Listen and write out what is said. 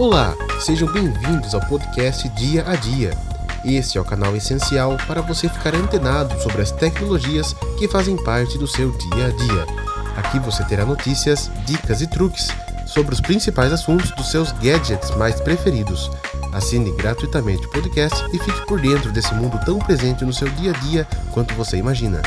Olá, sejam bem-vindos ao podcast Dia a Dia. Este é o canal essencial para você ficar antenado sobre as tecnologias que fazem parte do seu dia a dia. Aqui você terá notícias, dicas e truques sobre os principais assuntos dos seus gadgets mais preferidos. Assine gratuitamente o podcast e fique por dentro desse mundo tão presente no seu dia a dia quanto você imagina.